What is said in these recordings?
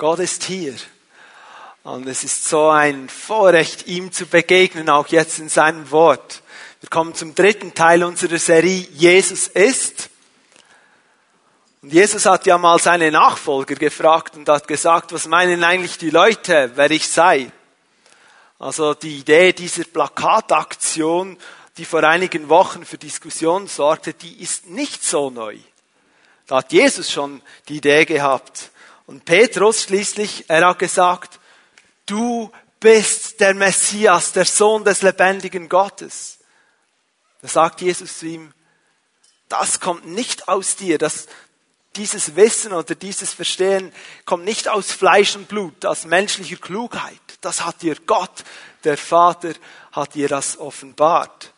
Gott ist hier. Und es ist so ein Vorrecht, ihm zu begegnen, auch jetzt in seinem Wort. Wir kommen zum dritten Teil unserer Serie Jesus ist. Und Jesus hat ja mal seine Nachfolger gefragt und hat gesagt, was meinen eigentlich die Leute, wer ich sei? Also die Idee dieser Plakataktion, die vor einigen Wochen für Diskussionen sorgte, die ist nicht so neu. Da hat Jesus schon die Idee gehabt. Und Petrus schließlich, er hat gesagt, du bist der Messias, der Sohn des lebendigen Gottes. Da sagt Jesus zu ihm, das kommt nicht aus dir, das, dieses Wissen oder dieses Verstehen kommt nicht aus Fleisch und Blut, aus menschlicher Klugheit. Das hat dir Gott, der Vater, hat dir das offenbart.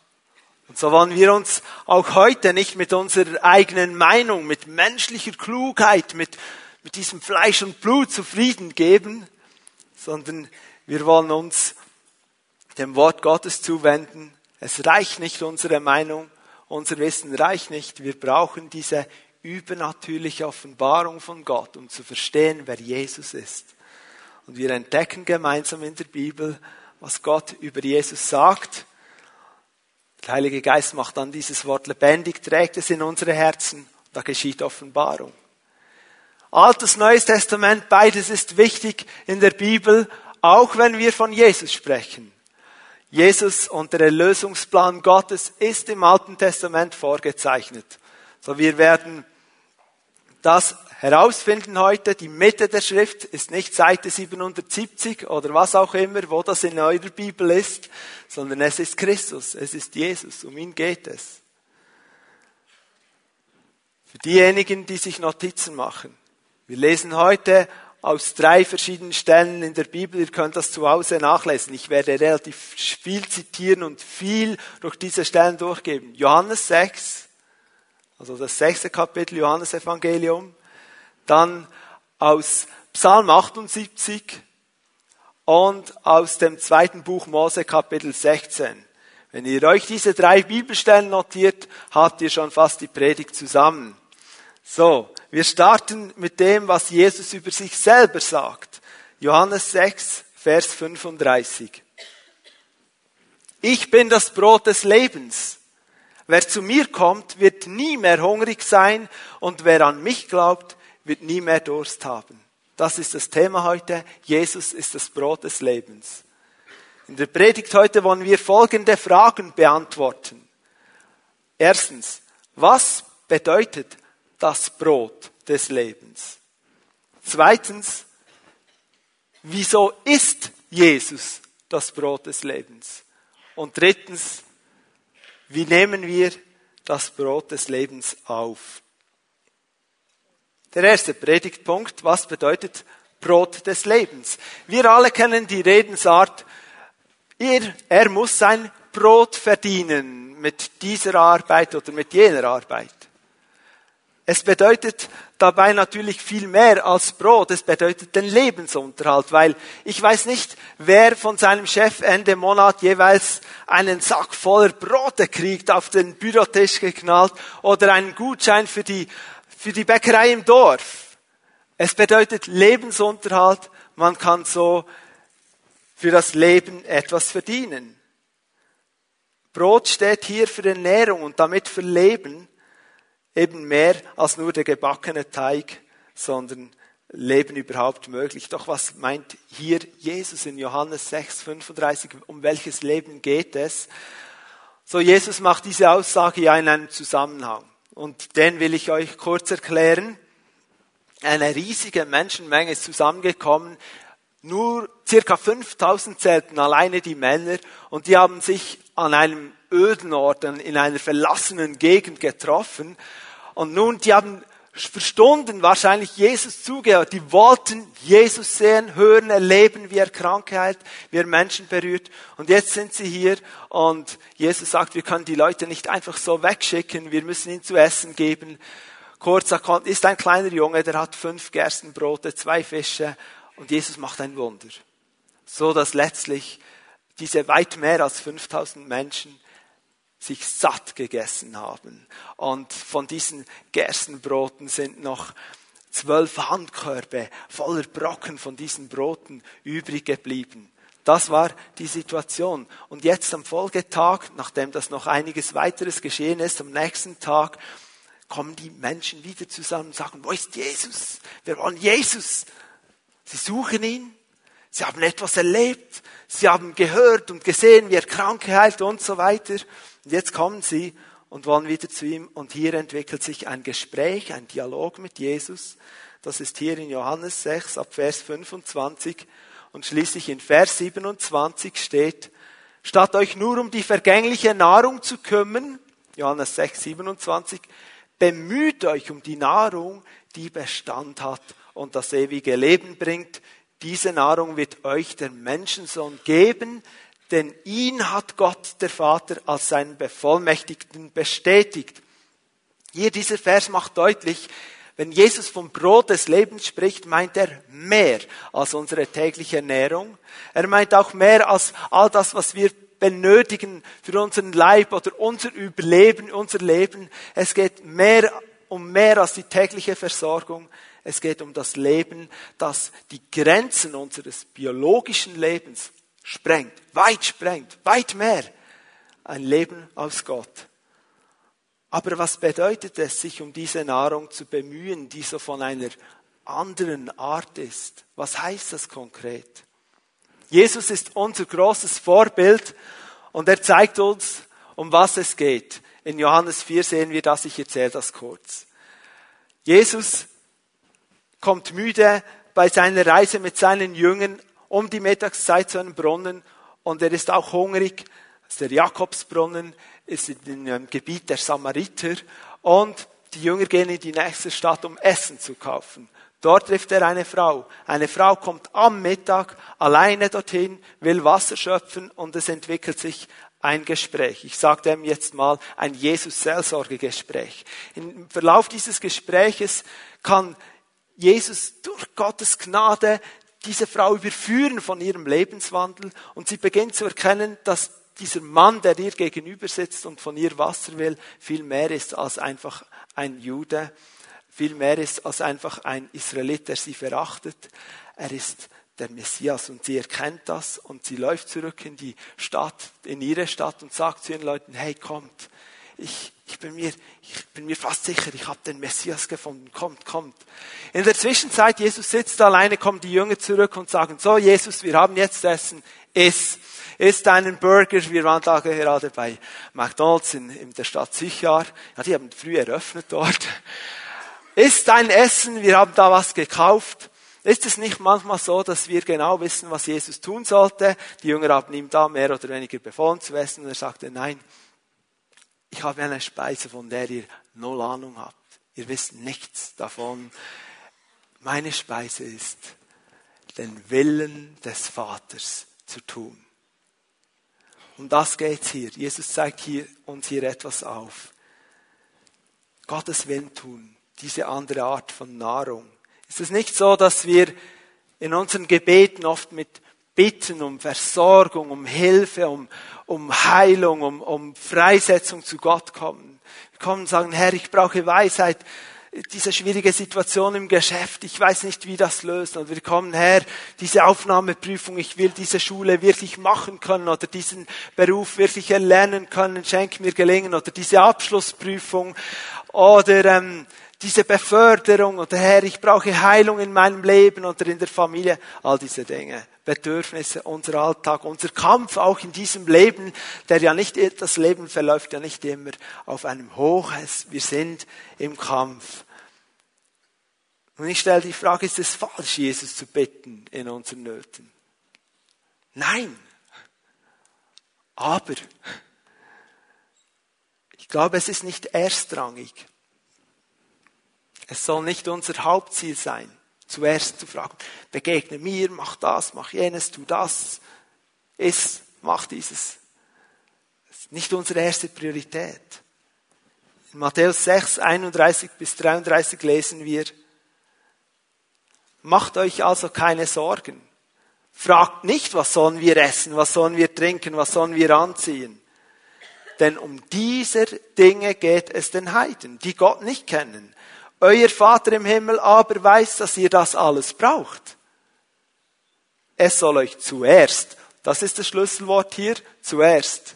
Und so wollen wir uns auch heute nicht mit unserer eigenen Meinung, mit menschlicher Klugheit, mit, mit diesem Fleisch und Blut zufrieden geben, sondern wir wollen uns dem Wort Gottes zuwenden. Es reicht nicht unsere Meinung, unser Wissen reicht nicht. Wir brauchen diese übernatürliche Offenbarung von Gott, um zu verstehen, wer Jesus ist. Und wir entdecken gemeinsam in der Bibel, was Gott über Jesus sagt. Der Heilige Geist macht dann dieses Wort lebendig, trägt es in unsere Herzen. Da geschieht Offenbarung. Altes, Neues Testament, beides ist wichtig in der Bibel, auch wenn wir von Jesus sprechen. Jesus und der Erlösungsplan Gottes ist im Alten Testament vorgezeichnet. So wir werden das herausfinden heute. Die Mitte der Schrift ist nicht Seite 770 oder was auch immer, wo das in eurer Bibel ist, sondern es ist Christus, es ist Jesus, um ihn geht es. Für diejenigen, die sich Notizen machen. Wir lesen heute aus drei verschiedenen Stellen in der Bibel. Ihr könnt das zu Hause nachlesen. Ich werde relativ viel zitieren und viel durch diese Stellen durchgeben. Johannes 6, also das sechste Kapitel Johannes Evangelium. Dann aus Psalm 78 und aus dem zweiten Buch Mose Kapitel 16. Wenn ihr euch diese drei Bibelstellen notiert, habt ihr schon fast die Predigt zusammen. So, wir starten mit dem, was Jesus über sich selber sagt. Johannes 6, Vers 35. Ich bin das Brot des Lebens. Wer zu mir kommt, wird nie mehr hungrig sein und wer an mich glaubt, wird nie mehr Durst haben. Das ist das Thema heute. Jesus ist das Brot des Lebens. In der Predigt heute wollen wir folgende Fragen beantworten. Erstens, was bedeutet das Brot des Lebens. Zweitens, wieso ist Jesus das Brot des Lebens? Und drittens, wie nehmen wir das Brot des Lebens auf? Der erste Predigtpunkt, was bedeutet Brot des Lebens? Wir alle kennen die Redensart, er, er muss sein Brot verdienen mit dieser Arbeit oder mit jener Arbeit. Es bedeutet dabei natürlich viel mehr als Brot. Es bedeutet den Lebensunterhalt, weil ich weiß nicht, wer von seinem Chef Ende Monat jeweils einen Sack voller Brote kriegt, auf den Bürotisch geknallt oder einen Gutschein für die, für die Bäckerei im Dorf. Es bedeutet Lebensunterhalt. Man kann so für das Leben etwas verdienen. Brot steht hier für Ernährung und damit für Leben eben mehr als nur der gebackene Teig, sondern Leben überhaupt möglich. Doch was meint hier Jesus in Johannes 6, 35? Um welches Leben geht es? So, Jesus macht diese Aussage ja in einem Zusammenhang. Und den will ich euch kurz erklären. Eine riesige Menschenmenge ist zusammengekommen. Nur circa 5000 zählten alleine die Männer und die haben sich an einem öden Ort, in einer verlassenen Gegend getroffen und nun, die haben für Stunden wahrscheinlich Jesus zugehört. Die wollten Jesus sehen, hören, erleben, wie er Krankheit, wie er Menschen berührt. Und jetzt sind sie hier und Jesus sagt, wir können die Leute nicht einfach so wegschicken, wir müssen ihnen zu essen geben. Kurz ist ein kleiner Junge, der hat fünf Gerstenbrote, zwei Fische und Jesus macht ein Wunder. So dass letztlich diese weit mehr als 5000 Menschen sich satt gegessen haben. Und von diesen Gerstenbroten sind noch zwölf Handkörbe voller Brocken von diesen Broten übrig geblieben. Das war die Situation. Und jetzt am Folgetag, nachdem das noch einiges weiteres geschehen ist, am nächsten Tag, kommen die Menschen wieder zusammen und sagen, wo ist Jesus? Wir wollen Jesus. Sie suchen ihn. Sie haben etwas erlebt. Sie haben gehört und gesehen, wie er Kranke heilt und so weiter. Und jetzt kommen sie und wollen wieder zu ihm. Und hier entwickelt sich ein Gespräch, ein Dialog mit Jesus. Das ist hier in Johannes 6 ab Vers 25. Und schließlich in Vers 27 steht, statt euch nur um die vergängliche Nahrung zu kümmern, Johannes 6, 27, bemüht euch um die Nahrung, die Bestand hat und das ewige Leben bringt. Diese Nahrung wird euch der Menschensohn geben, denn ihn hat Gott der Vater als seinen Bevollmächtigten bestätigt. Hier dieser Vers macht deutlich, wenn Jesus vom Brot des Lebens spricht, meint er mehr als unsere tägliche Ernährung. Er meint auch mehr als all das, was wir benötigen für unseren Leib oder unser Überleben, unser Leben. Es geht mehr um mehr als die tägliche Versorgung. Es geht um das Leben, das die Grenzen unseres biologischen Lebens sprengt, weit sprengt, weit mehr. Ein Leben aus Gott. Aber was bedeutet es, sich um diese Nahrung zu bemühen, die so von einer anderen Art ist? Was heißt das konkret? Jesus ist unser großes Vorbild und er zeigt uns, um was es geht. In Johannes 4 sehen wir das, ich erzähle das kurz. Jesus kommt müde bei seiner Reise mit seinen Jüngern um die Mittagszeit zu einem Brunnen und er ist auch hungrig. Das ist der Jakobsbrunnen ist in dem Gebiet der Samariter und die Jünger gehen in die nächste Stadt, um Essen zu kaufen. Dort trifft er eine Frau. Eine Frau kommt am Mittag alleine dorthin, will Wasser schöpfen und es entwickelt sich ein Gespräch. Ich sage dem jetzt mal ein Jesus-Seelsorgegespräch. Im Verlauf dieses Gespräches kann Jesus durch Gottes Gnade diese Frau überführen von ihrem Lebenswandel und sie beginnt zu erkennen, dass dieser Mann, der ihr gegenüber sitzt und von ihr Wasser will, viel mehr ist als einfach ein Jude, viel mehr ist als einfach ein Israelit, der sie verachtet. Er ist der Messias und sie erkennt das und sie läuft zurück in die Stadt, in ihre Stadt und sagt zu ihren Leuten, hey, kommt, ich, ich, bin, mir, ich bin mir fast sicher, ich habe den Messias gefunden, kommt, kommt. In der Zwischenzeit, Jesus sitzt alleine, kommen die Jünger zurück und sagen, so Jesus, wir haben jetzt Essen, iss isst einen Burger. Wir waren da gerade bei McDonalds in, in der Stadt Sichar. Ja, die haben früh eröffnet dort. Isst ein Essen. Wir haben da was gekauft. Ist es nicht manchmal so, dass wir genau wissen, was Jesus tun sollte? Die Jünger haben ihm da mehr oder weniger befohlen zu essen und er sagte, nein, ich habe eine Speise, von der ihr null Ahnung habt. Ihr wisst nichts davon. Meine Speise ist, den Willen des Vaters zu tun. Um das geht's hier. Jesus zeigt hier, uns hier etwas auf. Gottes Willen tun, diese andere Art von Nahrung. Ist es nicht so, dass wir in unseren Gebeten oft mit Bitten um Versorgung, um Hilfe, um, um Heilung, um, um Freisetzung zu Gott kommen? Wir kommen und sagen, Herr, ich brauche Weisheit diese schwierige Situation im Geschäft, ich weiß nicht, wie das löst. Und wir kommen her, diese Aufnahmeprüfung, ich will diese Schule wirklich machen können oder diesen Beruf wirklich erlernen können, schenk mir gelingen oder diese Abschlussprüfung oder ähm, diese Beförderung oder Herr, ich brauche Heilung in meinem Leben oder in der Familie, all diese Dinge. Bedürfnisse, unser Alltag, unser Kampf auch in diesem Leben, der ja nicht, das Leben verläuft ja nicht immer auf einem Hoch. Wir sind im Kampf. Und ich stelle die Frage, ist es falsch, Jesus zu bitten in unseren Nöten? Nein. Aber ich glaube, es ist nicht erstrangig. Es soll nicht unser Hauptziel sein, zuerst zu fragen, begegne mir, mach das, mach jenes, tu das, iss, mach dieses. Das ist nicht unsere erste Priorität. In Matthäus 6, 31 bis 33 lesen wir, Macht euch also keine Sorgen. Fragt nicht, was sollen wir essen, was sollen wir trinken, was sollen wir anziehen. Denn um diese Dinge geht es den Heiden, die Gott nicht kennen. Euer Vater im Himmel aber weiß, dass ihr das alles braucht. Es soll euch zuerst, das ist das Schlüsselwort hier, zuerst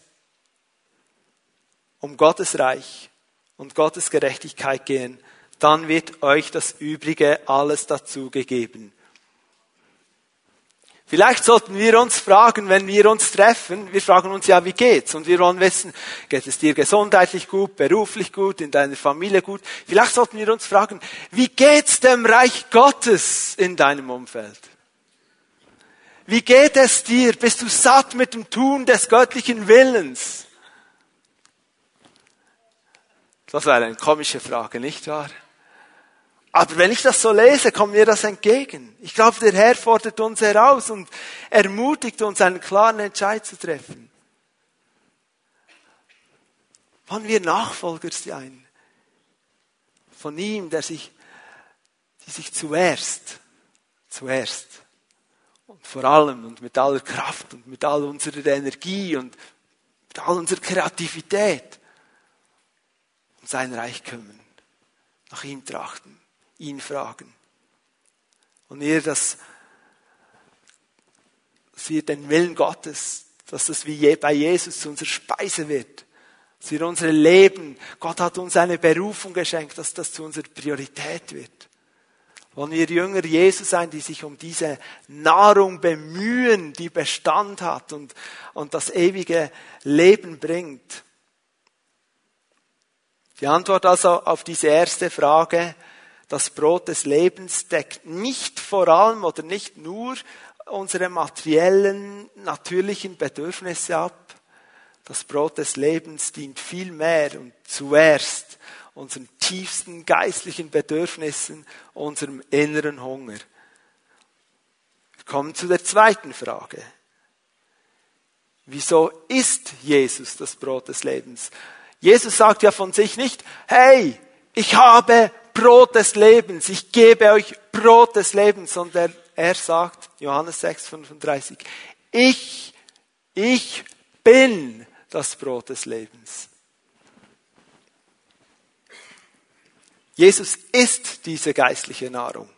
um Gottes Reich und Gottes Gerechtigkeit gehen, dann wird euch das Übrige alles dazu gegeben. Vielleicht sollten wir uns fragen, wenn wir uns treffen, wir fragen uns ja, wie geht's? Und wir wollen wissen, geht es dir gesundheitlich gut, beruflich gut, in deiner Familie gut? Vielleicht sollten wir uns fragen, wie geht's dem Reich Gottes in deinem Umfeld? Wie geht es dir? Bist du satt mit dem Tun des göttlichen Willens? Das wäre eine komische Frage, nicht wahr? Aber wenn ich das so lese, kommt mir das entgegen. Ich glaube, der Herr fordert uns heraus und ermutigt uns, einen klaren Entscheid zu treffen. Wollen wir Nachfolger sein? Von ihm, der sich, die sich zuerst, zuerst und vor allem und mit aller Kraft und mit all unserer Energie und mit all unserer Kreativität um sein Reich kümmern, nach ihm trachten ihn fragen. Und ihr, dass, dass wir den Willen Gottes, dass das wie bei Jesus zu unserer Speise wird, dass wir unser Leben, Gott hat uns eine Berufung geschenkt, dass das zu unserer Priorität wird. Wollen wir Jünger Jesus sein, die sich um diese Nahrung bemühen, die Bestand hat und, und das ewige Leben bringt? Die Antwort also auf diese erste Frage das Brot des Lebens deckt nicht vor allem oder nicht nur unsere materiellen, natürlichen Bedürfnisse ab. Das Brot des Lebens dient viel mehr und zuerst unseren tiefsten geistlichen Bedürfnissen, unserem inneren Hunger. Wir kommen zu der zweiten Frage. Wieso ist Jesus das Brot des Lebens? Jesus sagt ja von sich nicht, hey, ich habe Brot des Lebens, ich gebe euch Brot des Lebens, sondern er sagt, Johannes 6, 35, ich, ich bin das Brot des Lebens. Jesus ist diese geistliche Nahrung.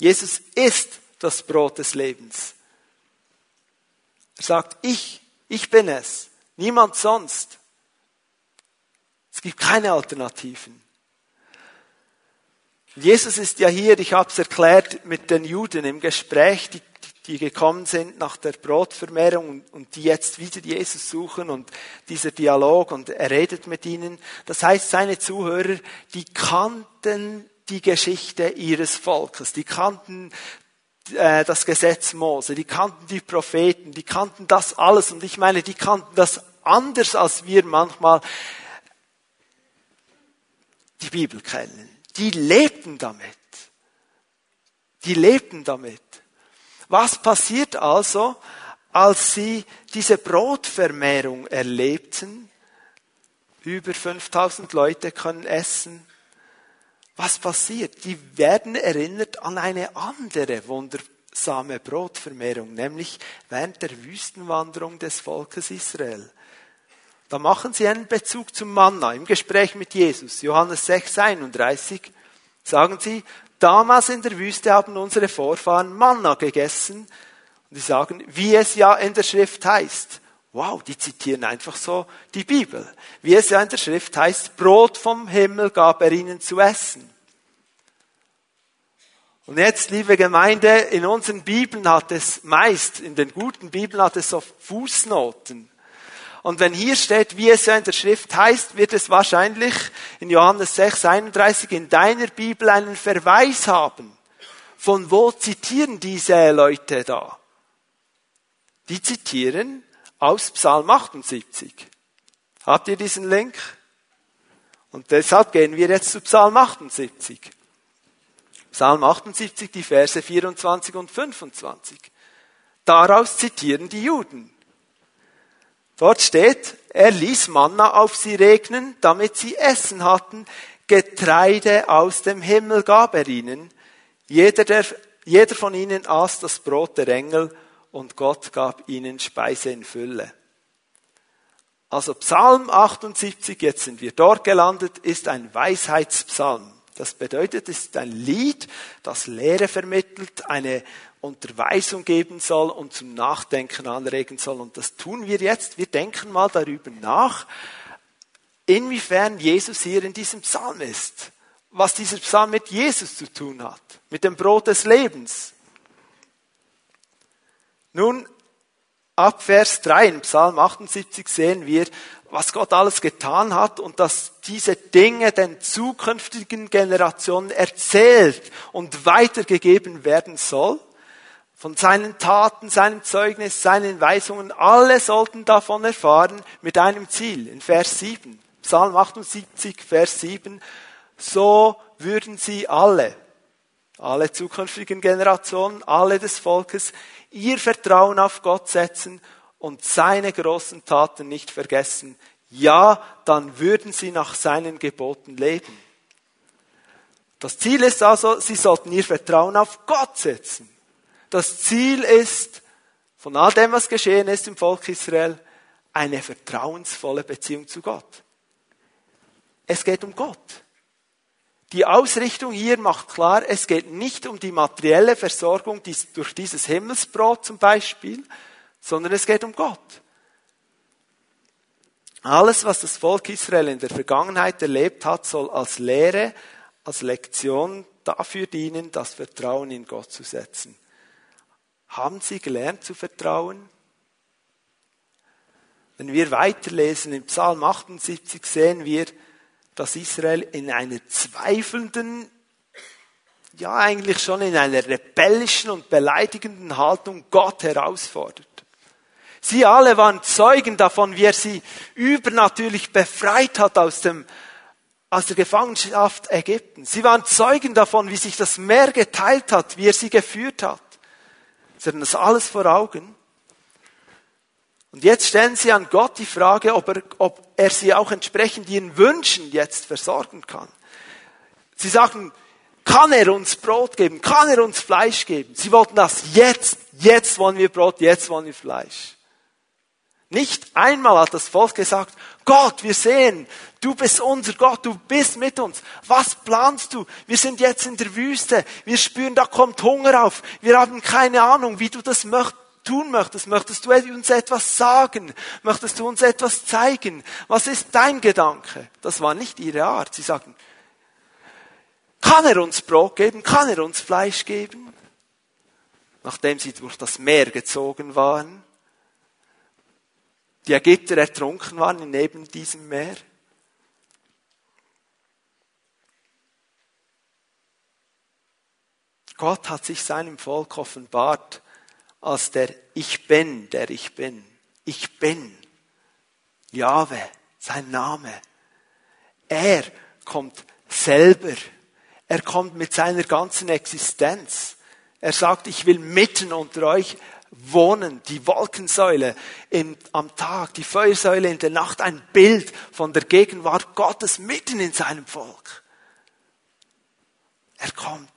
Jesus ist das Brot des Lebens. Er sagt, ich, ich bin es, niemand sonst. Es gibt keine Alternativen. Jesus ist ja hier, ich habe es erklärt, mit den Juden im Gespräch, die, die gekommen sind nach der Brotvermehrung und, und die jetzt wieder Jesus suchen und dieser Dialog und er redet mit ihnen. Das heißt, seine Zuhörer, die kannten die Geschichte ihres Volkes, die kannten äh, das Gesetz Mose, die kannten die Propheten, die kannten das alles. Und ich meine, die kannten das anders als wir manchmal die Bibel kennen die lebten damit. Die lebten damit. Was passiert also, als sie diese Brotvermehrung erlebten? Über 5000 Leute können essen. Was passiert? Die werden erinnert an eine andere wundersame Brotvermehrung, nämlich während der Wüstenwanderung des Volkes Israel. Da machen sie einen Bezug zum Manna im Gespräch mit Jesus. Johannes 6, 31 sagen sie, damals in der Wüste haben unsere Vorfahren Manna gegessen. Und sie sagen, wie es ja in der Schrift heißt. Wow, die zitieren einfach so die Bibel. Wie es ja in der Schrift heißt, Brot vom Himmel gab er ihnen zu essen. Und jetzt, liebe Gemeinde, in unseren Bibeln hat es meist, in den guten Bibeln hat es so Fußnoten. Und wenn hier steht, wie es ja in der Schrift heißt, wird es wahrscheinlich in Johannes 6, 31 in deiner Bibel einen Verweis haben. Von wo zitieren diese Leute da? Die zitieren aus Psalm 78. Habt ihr diesen Link? Und deshalb gehen wir jetzt zu Psalm 78. Psalm 78, die Verse 24 und 25. Daraus zitieren die Juden. Dort steht, er ließ Manna auf sie regnen, damit sie Essen hatten. Getreide aus dem Himmel gab er ihnen. Jeder, der, jeder von ihnen aß das Brot der Engel und Gott gab ihnen Speise in Fülle. Also Psalm 78, jetzt sind wir dort gelandet, ist ein Weisheitspsalm. Das bedeutet, es ist ein Lied, das Lehre vermittelt, eine Unterweisung geben soll und zum Nachdenken anregen soll. Und das tun wir jetzt. Wir denken mal darüber nach, inwiefern Jesus hier in diesem Psalm ist. Was dieser Psalm mit Jesus zu tun hat. Mit dem Brot des Lebens. Nun, ab Vers 3 in Psalm 78 sehen wir, was Gott alles getan hat und dass diese Dinge den zukünftigen Generationen erzählt und weitergegeben werden soll. Von seinen Taten, seinem Zeugnis, seinen Weisungen, alle sollten davon erfahren mit einem Ziel. In Vers 7, Psalm 78, Vers 7, so würden sie alle, alle zukünftigen Generationen, alle des Volkes, ihr Vertrauen auf Gott setzen und seine großen Taten nicht vergessen, ja, dann würden sie nach seinen Geboten leben. Das Ziel ist also, sie sollten ihr Vertrauen auf Gott setzen. Das Ziel ist, von all dem, was geschehen ist im Volk Israel, eine vertrauensvolle Beziehung zu Gott. Es geht um Gott. Die Ausrichtung hier macht klar, es geht nicht um die materielle Versorgung durch dieses Himmelsbrot zum Beispiel, sondern es geht um Gott. Alles, was das Volk Israel in der Vergangenheit erlebt hat, soll als Lehre, als Lektion dafür dienen, das Vertrauen in Gott zu setzen. Haben Sie gelernt zu vertrauen? Wenn wir weiterlesen im Psalm 78 sehen wir, dass Israel in einer zweifelnden, ja eigentlich schon in einer rebellischen und beleidigenden Haltung Gott herausfordert. Sie alle waren Zeugen davon, wie er sie übernatürlich befreit hat aus dem aus der Gefangenschaft Ägypten. Sie waren Zeugen davon, wie sich das Meer geteilt hat, wie er sie geführt hat. Sie hatten das alles vor Augen. Und jetzt stellen sie an Gott die Frage, ob er, ob er sie auch entsprechend ihren Wünschen jetzt versorgen kann. Sie sagen, kann er uns Brot geben? Kann er uns Fleisch geben? Sie wollten das jetzt. Jetzt wollen wir Brot, jetzt wollen wir Fleisch. Nicht einmal hat das Volk gesagt, Gott, wir sehen, du bist unser Gott, du bist mit uns. Was planst du? Wir sind jetzt in der Wüste, wir spüren, da kommt Hunger auf. Wir haben keine Ahnung, wie du das tun möchtest. Möchtest du uns etwas sagen? Möchtest du uns etwas zeigen? Was ist dein Gedanke? Das war nicht ihre Art. Sie sagten, kann er uns Brot geben? Kann er uns Fleisch geben? Nachdem sie durch das Meer gezogen waren, die Ägypter ertrunken waren neben diesem Meer. Gott hat sich seinem Volk offenbart als der Ich bin, der ich bin. Ich bin. Jahwe, sein Name. Er kommt selber. Er kommt mit seiner ganzen Existenz. Er sagt, ich will mitten unter euch wohnen, die Wolkensäule im, am Tag, die Feuersäule in der Nacht, ein Bild von der Gegenwart Gottes mitten in seinem Volk. Er kommt.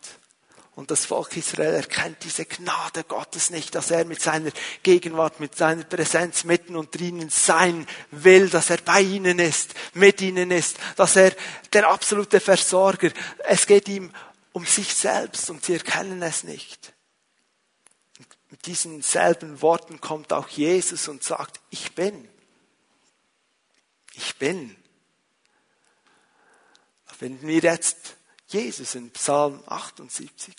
Und das Volk Israel erkennt diese Gnade Gottes nicht, dass er mit seiner Gegenwart, mit seiner Präsenz mitten unter ihnen sein will, dass er bei ihnen ist, mit ihnen ist, dass er der absolute Versorger. Es geht ihm um sich selbst und sie erkennen es nicht. Mit diesen selben Worten kommt auch Jesus und sagt, ich bin. Ich bin. Da finden wir jetzt Jesus in Psalm 78.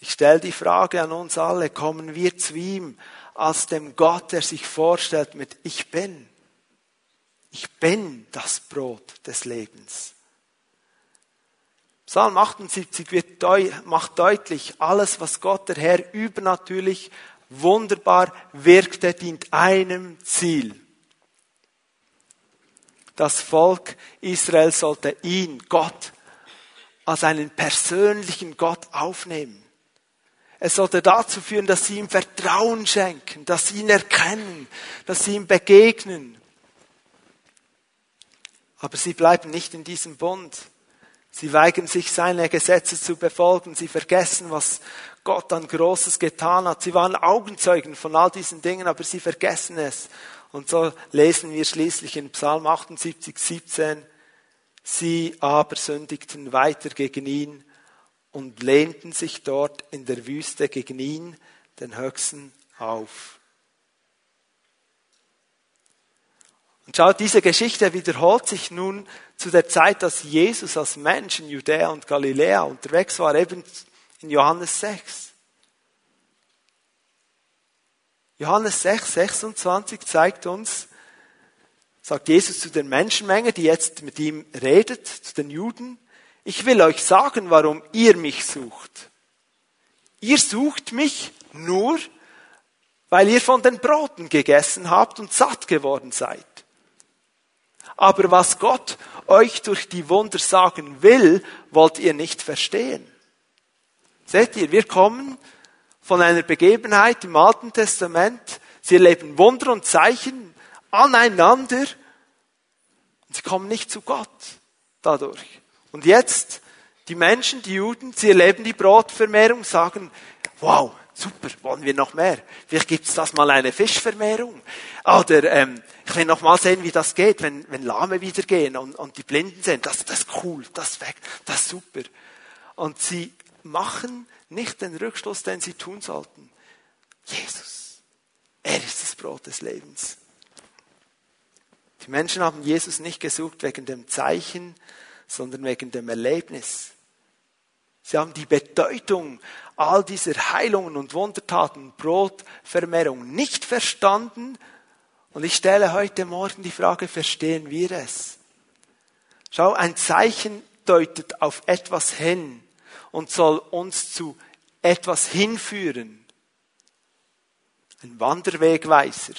Ich stelle die Frage an uns alle, kommen wir zu ihm als dem Gott, der sich vorstellt mit Ich bin. Ich bin das Brot des Lebens. Psalm 78 wird deu macht deutlich, alles, was Gott der Herr übernatürlich wunderbar wirkte, dient einem Ziel. Das Volk Israel sollte ihn, Gott, als einen persönlichen Gott aufnehmen. Es sollte dazu führen, dass sie ihm Vertrauen schenken, dass sie ihn erkennen, dass sie ihm begegnen. Aber sie bleiben nicht in diesem Bund. Sie weigern sich, seine Gesetze zu befolgen. Sie vergessen, was Gott an Großes getan hat. Sie waren Augenzeugen von all diesen Dingen, aber sie vergessen es. Und so lesen wir schließlich in Psalm 78, 17, Sie aber sündigten weiter gegen ihn und lehnten sich dort in der Wüste gegen ihn, den Höchsten, auf. Und schaut, diese Geschichte wiederholt sich nun zu der Zeit, dass Jesus als Mensch in Judäa und Galiläa unterwegs war, eben in Johannes 6. Johannes 6, 26 zeigt uns, sagt Jesus zu der Menschenmenge, die jetzt mit ihm redet, zu den Juden, ich will euch sagen, warum ihr mich sucht. Ihr sucht mich nur, weil ihr von den Broten gegessen habt und satt geworden seid. Aber was Gott euch durch die Wunder sagen will, wollt ihr nicht verstehen. Seht ihr, wir kommen von einer Begebenheit im Alten Testament. Sie erleben Wunder und Zeichen aneinander und sie kommen nicht zu Gott dadurch. Und jetzt, die Menschen, die Juden, sie erleben die Brotvermehrung, sagen, wow, super, wollen wir noch mehr? Vielleicht gibt's das mal eine Fischvermehrung. Oder ähm, ich will noch mal sehen, wie das geht, wenn, wenn Lahme wieder gehen und, und die Blinden sind. Das, das ist cool, das weg, das ist super. Und sie machen nicht den Rückschluss, den sie tun sollten. Jesus, er ist das Brot des Lebens. Die Menschen haben Jesus nicht gesucht wegen dem Zeichen, sondern wegen dem Erlebnis. Sie haben die Bedeutung all dieser Heilungen und Wundertaten, Brotvermehrung nicht verstanden. Und ich stelle heute Morgen die Frage, verstehen wir es? Schau, ein Zeichen deutet auf etwas hin und soll uns zu etwas hinführen. Ein Wanderwegweiser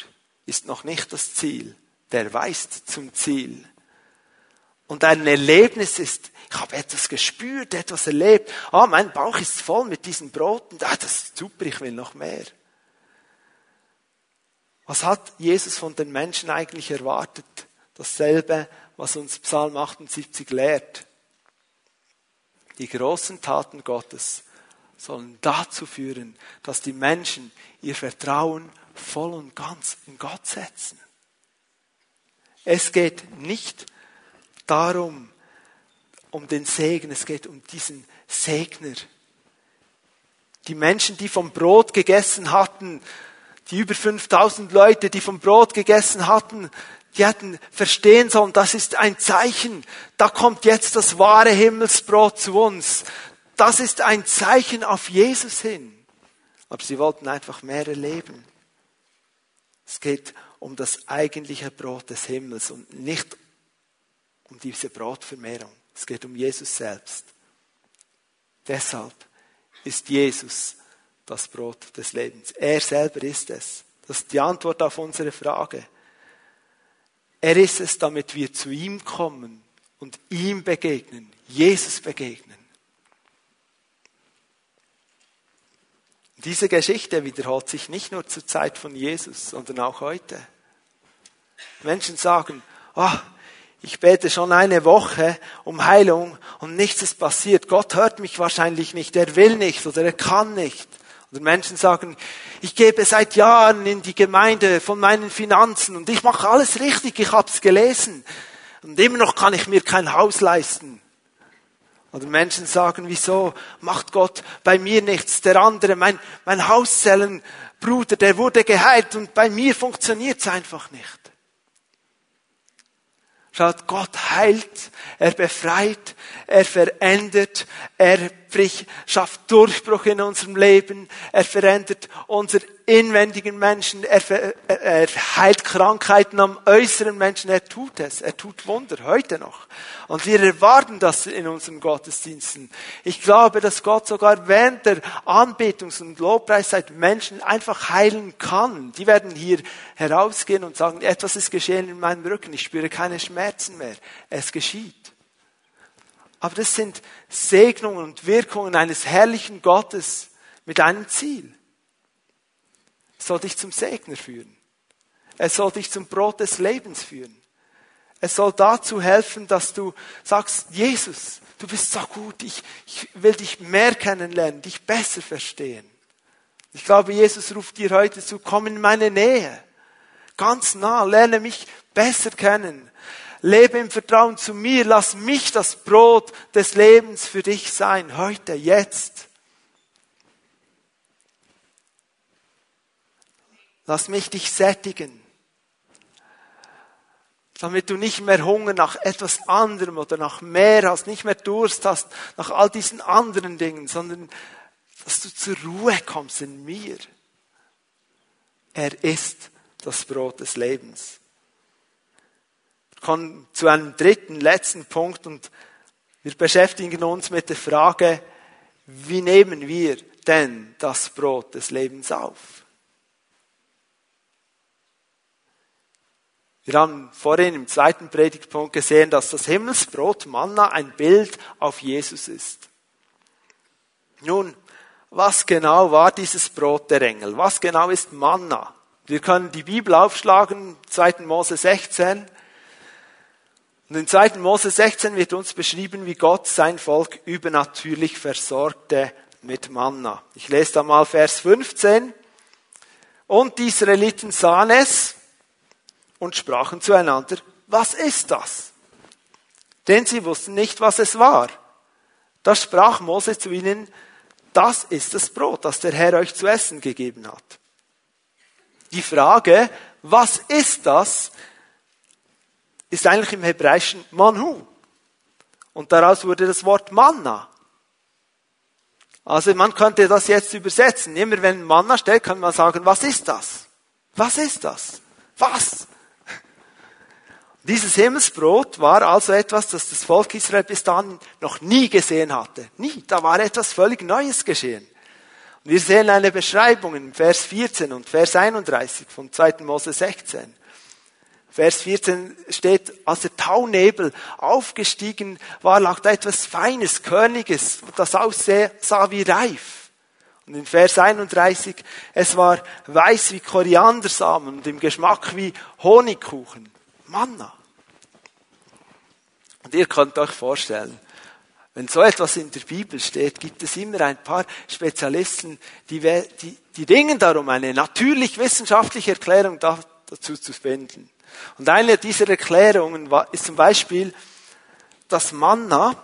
ist noch nicht das Ziel, der weist zum Ziel. Und ein Erlebnis ist, ich habe etwas gespürt, etwas erlebt. Ah, mein Bauch ist voll mit diesen Broten. Ah, das ist super, ich will noch mehr. Was hat Jesus von den Menschen eigentlich erwartet? Dasselbe, was uns Psalm 78 lehrt. Die großen Taten Gottes sollen dazu führen, dass die Menschen ihr Vertrauen voll und ganz in Gott setzen. Es geht nicht darum, um den Segen, es geht um diesen Segner. Die Menschen, die vom Brot gegessen hatten, die über 5000 Leute, die vom Brot gegessen hatten, die hätten verstehen sollen, das ist ein Zeichen, da kommt jetzt das wahre Himmelsbrot zu uns. Das ist ein Zeichen auf Jesus hin. Aber sie wollten einfach mehr erleben. Es geht um das eigentliche Brot des Himmels und nicht um diese Brotvermehrung. Es geht um Jesus selbst. Deshalb ist Jesus das Brot des Lebens. Er selber ist es. Das ist die Antwort auf unsere Frage. Er ist es, damit wir zu ihm kommen und ihm begegnen, Jesus begegnen. Diese Geschichte wiederholt sich nicht nur zur Zeit von Jesus, sondern auch heute. Menschen sagen, oh, ich bete schon eine Woche um Heilung und nichts ist passiert. Gott hört mich wahrscheinlich nicht, er will nicht oder er kann nicht. Oder Menschen sagen, ich gebe seit Jahren in die Gemeinde von meinen Finanzen und ich mache alles richtig, ich habe es gelesen. Und immer noch kann ich mir kein Haus leisten. Oder Menschen sagen, wieso macht Gott bei mir nichts? Der andere, mein, mein Hauszellenbruder, der wurde geheilt und bei mir funktioniert es einfach nicht. Schaut, Gott heilt, er befreit, er verändert, er schafft Durchbruch in unserem Leben, er verändert unser inwendigen Menschen, er, er heilt Krankheiten am äußeren Menschen, er tut es, er tut Wunder, heute noch. Und wir erwarten das in unseren Gottesdiensten. Ich glaube, dass Gott sogar während der Anbetungs- und Lobpreiszeit Menschen einfach heilen kann. Die werden hier herausgehen und sagen, etwas ist geschehen in meinem Rücken, ich spüre keine Schmerzen mehr. Es geschieht. Aber das sind Segnungen und Wirkungen eines herrlichen Gottes mit einem Ziel. Es soll dich zum Segner führen. Es soll dich zum Brot des Lebens führen. Es soll dazu helfen, dass du sagst, Jesus, du bist so gut, ich, ich will dich mehr kennenlernen, dich besser verstehen. Ich glaube, Jesus ruft dir heute zu, komm in meine Nähe. Ganz nah, lerne mich besser kennen. Lebe im Vertrauen zu mir, lass mich das Brot des Lebens für dich sein, heute, jetzt. Lass mich dich sättigen, damit du nicht mehr Hunger nach etwas anderem oder nach mehr hast, nicht mehr Durst hast nach all diesen anderen Dingen, sondern dass du zur Ruhe kommst in mir. Er ist das Brot des Lebens. Kommen zu einem dritten, letzten Punkt und wir beschäftigen uns mit der Frage, wie nehmen wir denn das Brot des Lebens auf? Wir haben vorhin im zweiten Predigtpunkt gesehen, dass das Himmelsbrot Manna ein Bild auf Jesus ist. Nun, was genau war dieses Brot der Engel? Was genau ist Manna? Wir können die Bibel aufschlagen, 2. Mose 16. Und in 2. Mose 16 wird uns beschrieben, wie Gott sein Volk übernatürlich versorgte mit Manna. Ich lese da mal Vers 15. Und die Israeliten sahen es und sprachen zueinander, was ist das? Denn sie wussten nicht, was es war. Da sprach Mose zu ihnen, das ist das Brot, das der Herr euch zu essen gegeben hat. Die Frage, was ist das, ist eigentlich im Hebräischen Manhu. Und daraus wurde das Wort Manna. Also man könnte das jetzt übersetzen. Immer wenn Manna steht, kann man sagen, was ist das? Was ist das? Was? Dieses Himmelsbrot war also etwas, das das Volk Israel bis dahin noch nie gesehen hatte. Nie. Da war etwas völlig Neues geschehen. Und wir sehen eine Beschreibung in Vers 14 und Vers 31 von 2. Mose 16. Vers 14 steht, als der Taunebel aufgestiegen war, lag da etwas Feines, Körniges, das aussah wie reif. Und in Vers 31, es war weiß wie Koriandersamen und im Geschmack wie Honigkuchen. Manna. Und ihr könnt euch vorstellen, wenn so etwas in der Bibel steht, gibt es immer ein paar Spezialisten, die, die, die ringen darum, eine natürlich wissenschaftliche Erklärung dazu zu finden. Und eine dieser Erklärungen ist zum Beispiel, dass Manna,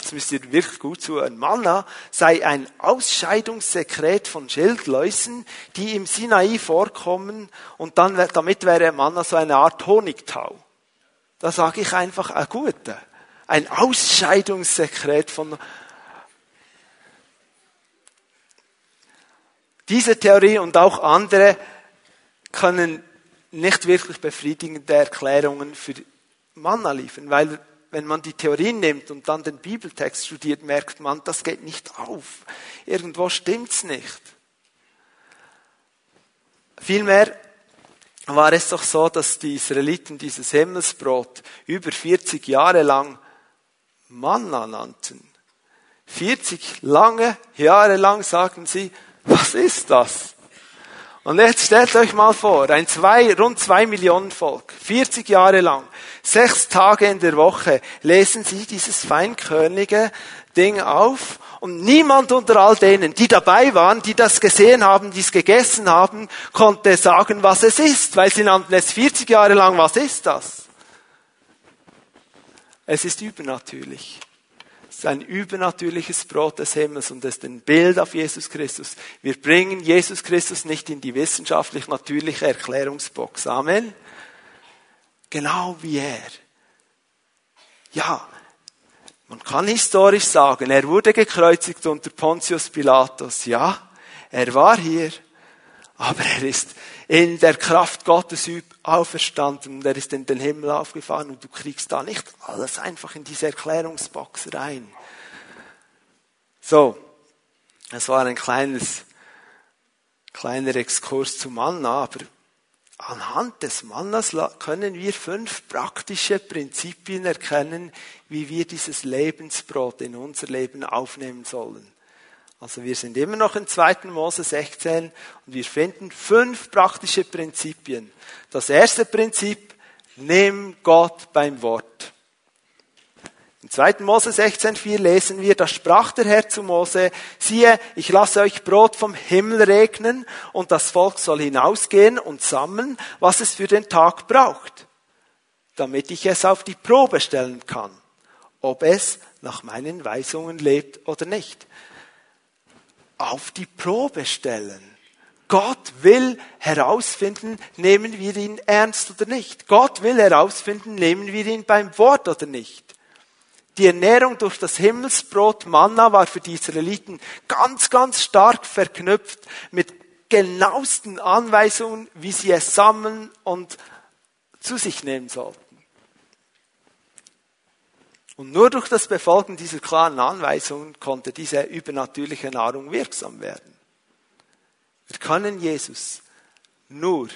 das müsst ihr wirklich gut zuhören, Manna sei ein Ausscheidungssekret von Schildläusen, die im Sinai vorkommen und dann, damit wäre Manna so eine Art Honigtau. Da sage ich einfach ein Guter. Ein Ausscheidungssekret von diese Theorie und auch andere können nicht wirklich befriedigende Erklärungen für Manna liefern, weil wenn man die Theorien nimmt und dann den Bibeltext studiert, merkt man, das geht nicht auf. Irgendwo stimmt's nicht. Vielmehr war es doch so, dass die Israeliten dieses Himmelsbrot über 40 Jahre lang Manna nannten. 40 lange Jahre lang sagten sie, was ist das? Und jetzt stellt euch mal vor, ein zwei, rund zwei Millionen Volk, 40 Jahre lang, sechs Tage in der Woche lesen sie dieses feinkörnige Ding auf und niemand unter all denen, die dabei waren, die das gesehen haben, die es gegessen haben, konnte sagen, was es ist, weil sie nannten es 40 Jahre lang, was ist das? Es ist übernatürlich. Ist ein übernatürliches Brot des Himmels und es ist ein Bild auf Jesus Christus. Wir bringen Jesus Christus nicht in die wissenschaftlich natürliche Erklärungsbox. Amen. Genau wie er. Ja, man kann historisch sagen, er wurde gekreuzigt unter Pontius Pilatus. Ja, er war hier, aber er ist in der Kraft Gottes auferstanden und er ist in den Himmel aufgefahren und du kriegst da nicht alles einfach in diese Erklärungsbox rein. So, es war ein kleines, kleiner Exkurs zu Manna, aber Anhand des Mannes können wir fünf praktische Prinzipien erkennen, wie wir dieses Lebensbrot in unser Leben aufnehmen sollen. Also wir sind immer noch in 2. Mose 16 und wir finden fünf praktische Prinzipien. Das erste Prinzip, nimm Gott beim Wort. Im 2. Mose 16,4 lesen wir, da sprach der Herr zu Mose, siehe, ich lasse euch Brot vom Himmel regnen und das Volk soll hinausgehen und sammeln, was es für den Tag braucht. damit ich es auf die Probe stellen kann, ob es nach meinen Weisungen lebt oder nicht. Auf die Probe stellen. Gott will herausfinden, nehmen wir ihn ernst oder nicht. Gott will herausfinden, nehmen wir ihn beim Wort oder nicht. Die Ernährung durch das Himmelsbrot Manna war für die Israeliten ganz, ganz stark verknüpft mit genauesten Anweisungen, wie sie es sammeln und zu sich nehmen sollten. Und nur durch das Befolgen dieser klaren Anweisungen konnte diese übernatürliche Nahrung wirksam werden. Wir können Jesus nur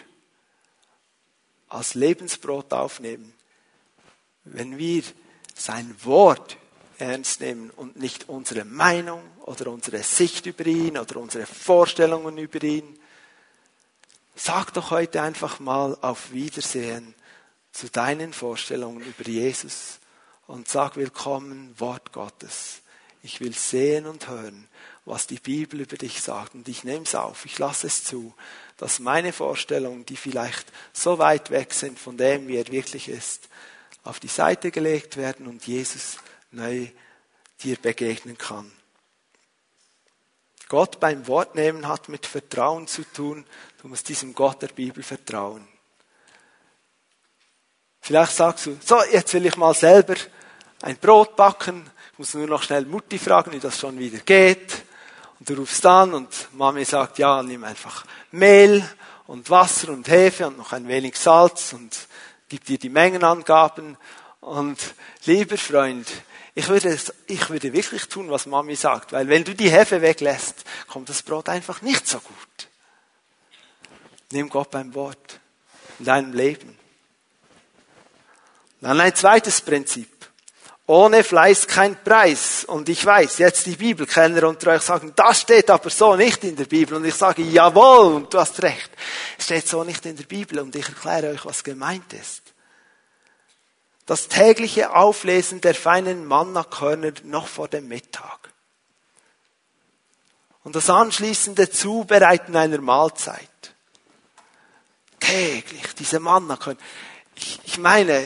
als Lebensbrot aufnehmen, wenn wir sein Wort ernst nehmen und nicht unsere Meinung oder unsere Sicht über ihn oder unsere Vorstellungen über ihn. Sag doch heute einfach mal auf Wiedersehen zu deinen Vorstellungen über Jesus und sag willkommen, Wort Gottes. Ich will sehen und hören, was die Bibel über dich sagt. Und ich nehme es auf, ich lasse es zu, dass meine Vorstellungen, die vielleicht so weit weg sind von dem, wie er wirklich ist, auf die Seite gelegt werden und Jesus neu dir begegnen kann. Gott beim Wort nehmen hat mit Vertrauen zu tun. Du musst diesem Gott der Bibel vertrauen. Vielleicht sagst du, so, jetzt will ich mal selber ein Brot backen. Ich muss nur noch schnell Mutti fragen, wie das schon wieder geht. Und du rufst an und Mami sagt, ja, nimm einfach Mehl und Wasser und Hefe und noch ein wenig Salz und gibt dir die Mengenangaben. Und lieber Freund, ich würde, ich würde wirklich tun, was Mami sagt, weil wenn du die Hefe weglässt, kommt das Brot einfach nicht so gut. Nimm Gott beim Wort in deinem Leben. Dann ein zweites Prinzip. Ohne Fleiß kein Preis. Und ich weiß, jetzt die Bibelkenner unter euch sagen, das steht aber so nicht in der Bibel. Und ich sage, jawohl, und du hast recht. Es steht so nicht in der Bibel und ich erkläre euch, was gemeint ist das tägliche Auflesen der feinen Mannakörner noch vor dem Mittag. Und das anschließende Zubereiten einer Mahlzeit. Täglich, diese Mannakörner. Ich, ich meine,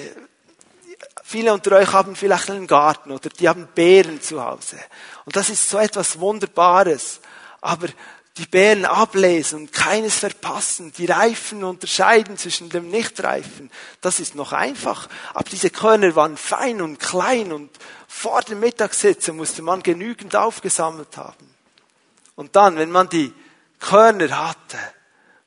viele unter euch haben vielleicht einen Garten oder die haben Beeren zu Hause. Und das ist so etwas Wunderbares. Aber die Beeren ablesen und keines verpassen, die Reifen unterscheiden zwischen dem Nichtreifen, das ist noch einfach. Aber diese Körner waren fein und klein und vor dem Mittagssitzen musste man genügend aufgesammelt haben. Und dann, wenn man die Körner hatte,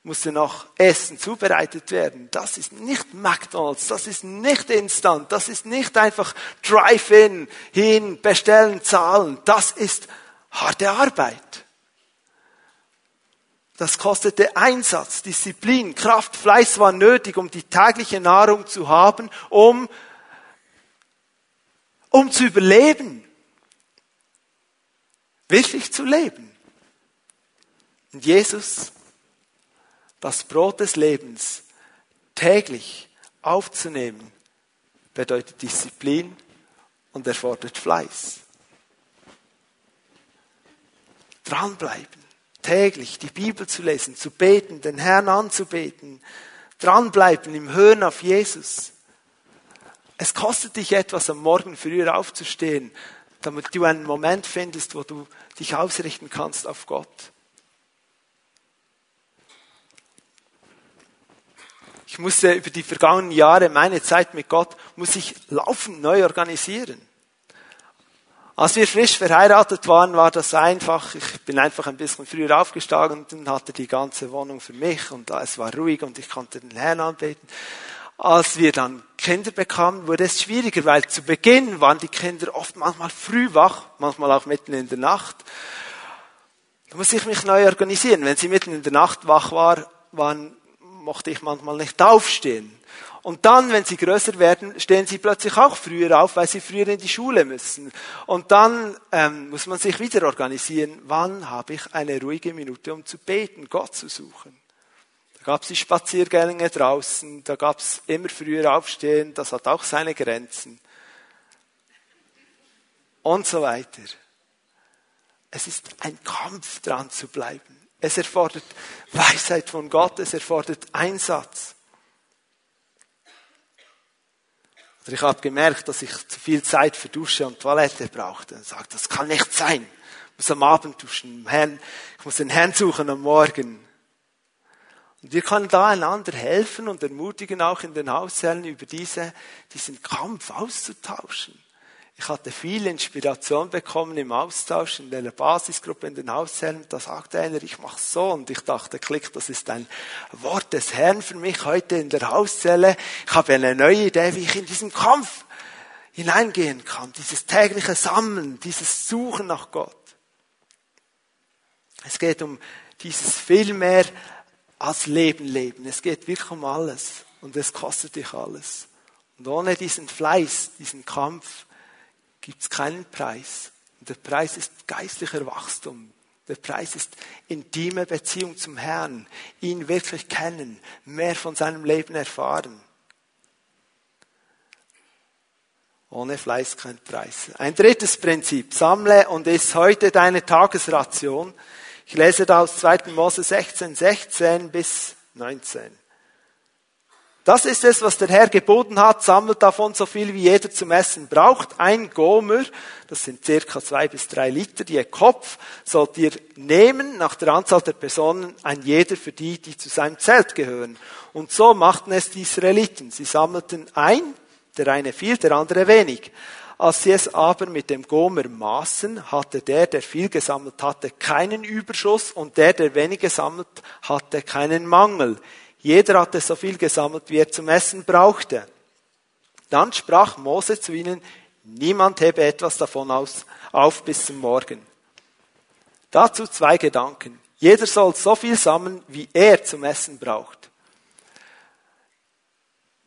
musste noch Essen zubereitet werden. Das ist nicht McDonald's, das ist nicht Instant, das ist nicht einfach Drive-in, hin, bestellen, zahlen. Das ist harte Arbeit. Das kostete Einsatz, Disziplin, Kraft, Fleiß war nötig, um die tägliche Nahrung zu haben, um, um zu überleben. Wirklich zu leben. Und Jesus, das Brot des Lebens, täglich aufzunehmen, bedeutet Disziplin und erfordert Fleiß. Dranbleiben täglich die Bibel zu lesen, zu beten, den Herrn anzubeten, dranbleiben im Hören auf Jesus. Es kostet dich etwas, am Morgen früher aufzustehen, damit du einen Moment findest, wo du dich ausrichten kannst auf Gott. Ich musste über die vergangenen Jahre meine Zeit mit Gott, muss ich laufend neu organisieren. Als wir frisch verheiratet waren, war das einfach. Ich bin einfach ein bisschen früher aufgestanden hatte die ganze Wohnung für mich und es war ruhig und ich konnte den Herrn anbeten. Als wir dann Kinder bekamen, wurde es schwieriger, weil zu Beginn waren die Kinder oft manchmal früh wach, manchmal auch mitten in der Nacht. Da muss ich mich neu organisieren. Wenn sie mitten in der Nacht wach war, waren, mochte ich manchmal nicht aufstehen. Und dann, wenn sie größer werden, stehen sie plötzlich auch früher auf, weil sie früher in die Schule müssen. Und dann ähm, muss man sich wieder organisieren, wann habe ich eine ruhige Minute, um zu beten, Gott zu suchen. Da gab es die Spaziergänge draußen, da gab es immer früher aufstehen, das hat auch seine Grenzen. Und so weiter. Es ist ein Kampf dran zu bleiben. Es erfordert Weisheit von Gott, es erfordert Einsatz. Oder ich habe gemerkt, dass ich zu viel Zeit für Dusche und Toilette brauchte. Und sagte, das kann nicht sein. Ich muss am Abend duschen, ich muss den Herrn suchen am Morgen. Und wir können da einander helfen und ermutigen, auch in den Hauszellen über diese, diesen Kampf auszutauschen. Ich hatte viel Inspiration bekommen im Austausch in der Basisgruppe in den Hauszellen. Da sagte einer, ich mache so. Und ich dachte, klick, das ist ein Wort des Herrn für mich heute in der Hauszelle. Ich habe eine neue Idee, wie ich in diesen Kampf hineingehen kann. Dieses tägliche Sammeln, dieses Suchen nach Gott. Es geht um dieses viel mehr als Leben leben. Es geht wirklich um alles. Und es kostet dich alles. Und ohne diesen Fleiß, diesen Kampf, gibt es keinen Preis. Der Preis ist geistlicher Wachstum. Der Preis ist intime Beziehung zum Herrn, ihn wirklich kennen, mehr von seinem Leben erfahren. Ohne Fleiß kein Preis. Ein drittes Prinzip. Sammle und iss heute deine Tagesration. Ich lese da aus 2. Mose 16, 16 bis 19. Das ist es, was der Herr geboten hat. Sammelt davon so viel, wie jeder zum Essen braucht. Ein Gomer, das sind circa zwei bis drei Liter, je Kopf, sollt ihr nehmen, nach der Anzahl der Personen, ein jeder für die, die zu seinem Zelt gehören. Und so machten es die Israeliten. Sie sammelten ein, der eine viel, der andere wenig. Als sie es aber mit dem Gomer maßen, hatte der, der viel gesammelt hatte, keinen Überschuss und der, der wenig gesammelt hatte, keinen Mangel. Jeder hatte so viel gesammelt, wie er zum Essen brauchte. Dann sprach Mose zu ihnen, niemand hebe etwas davon aus, auf bis zum Morgen. Dazu zwei Gedanken. Jeder soll so viel sammeln, wie er zum Essen braucht.